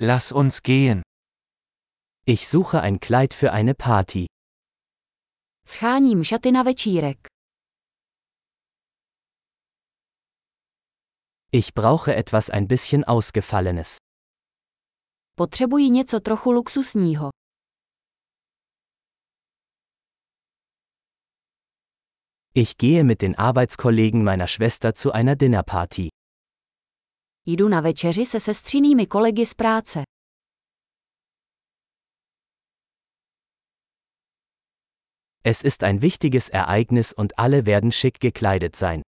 Lass uns gehen. Ich suche ein Kleid für eine Party. Scháním šaty na večírek. Ich brauche etwas ein bisschen ausgefallenes. Potřebuji něco trochu luxusního. Ich gehe mit den Arbeitskollegen meiner Schwester zu einer Dinnerparty. Jdu na večeři se sestřinými kolegy z práce. Es ist ein wichtiges Ereignis und alle werden schick gekleidet sein.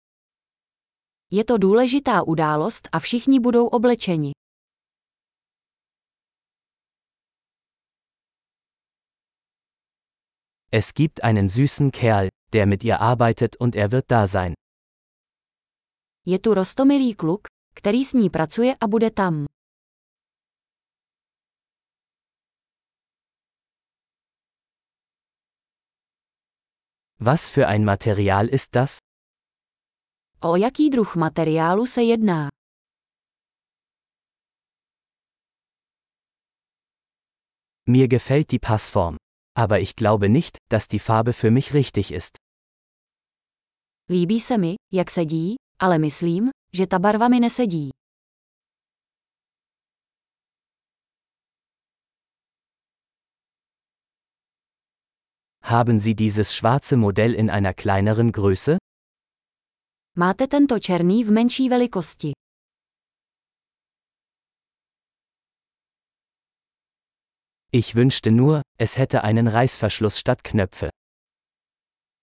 Je to důležitá událost a všichni budou oblečeni. Es gibt einen süßen Kerl, der mit ihr arbeitet und er wird da sein. Je tu rostomilý kluk, který s ní pracuje a bude tam. Was für ein Material ist das? O jaký druh materiálu se jedná? Mir gefällt die Passform. Aber ich glaube nicht, dass die Farbe für mich richtig ist. Líbí se mi, jak sedí, ale myslím, že ta barva mi nesedí. Haben Sie dieses schwarze Modell in einer kleineren Größe? Máte tento černý v menší velikosti. Ich wünschte nur, es hätte einen Reißverschluss statt Knöpfe.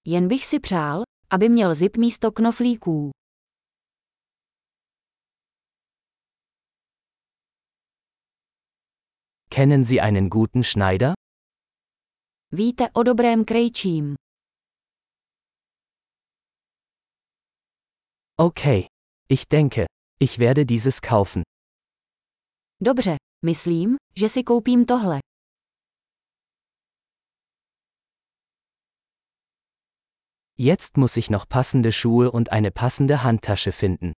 Jen bych si přál, aby měl zip místo knoflíků. Kennen Sie einen guten Schneider? Víte o dobrém krejčím. Okay. Ich denke, ich werde dieses kaufen. Dobře, myslím, že si koupím tohle. Jetzt muss ich noch passende Schuhe und eine passende Handtasche finden.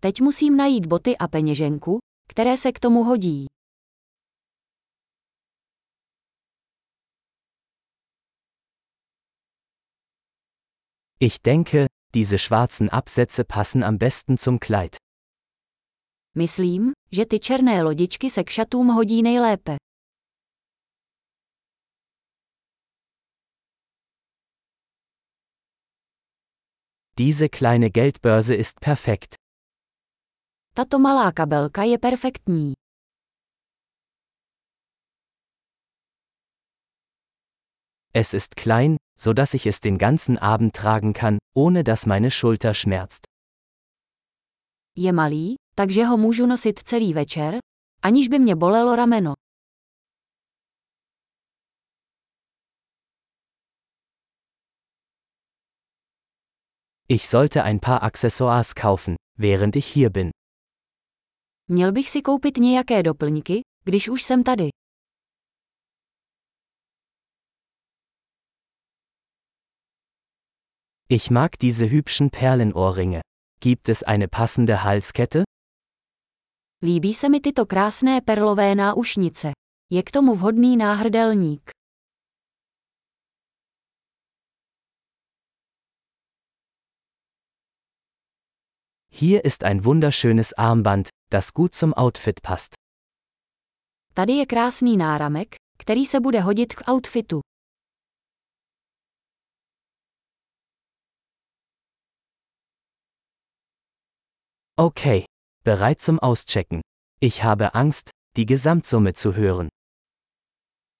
Teď musím najít boty a peněženku, které se k tomu hodí. Ich denke, diese schwarzen Absätze passen am besten zum Kleid. Myslím, že ty černé lodičky se k šatům hodí nejlépe. Diese kleine Geldbörse ist perfekt. Tato malá kabelka je perfektní. Es ist klein, so dass ich es den ganzen Abend tragen kann, ohne dass meine Schulter schmerzt. Je malý, takže ho můžu nosit celý večer, aniž by mě bolelo rameno. Ich sollte ein paar Accessoires kaufen, während ich hier bin. Měl bych si koupit nějaké doplňky, když už jsem tady. Ich mag diese hübschen Perlenohrringe. Gibt es eine passende Halskette? Líbí se mi tyto krásné perlové náušnice. Je k tomu vhodný náhrdelník. Hier ist ein wunderschönes Armband, das gut zum Outfit passt. Tady je krásný náramek, který se bude hodit k outfitu. Okay, bereit zum Auschecken. Ich habe Angst, die Gesamtsumme zu hören.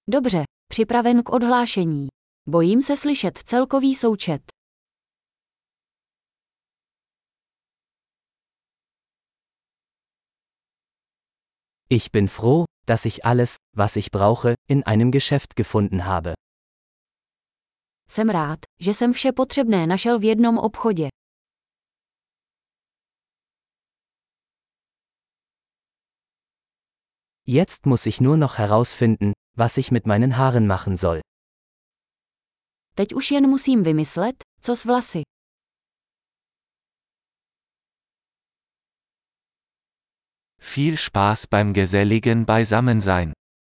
Dobře, připraven k odhlášení. Bojím se slyšet celkový součet. Ich bin froh, dass ich alles, was ich brauche, in einem Geschäft gefunden habe. Jsem rád, že jsem vše potřebné našel v jednom obchodě. Jetzt muss ich nur noch herausfinden, was ich mit meinen Haaren machen soll. Teď už jen musím vymyslet, co s vlasy. Viel Spaß beim geselligen Beisammensein.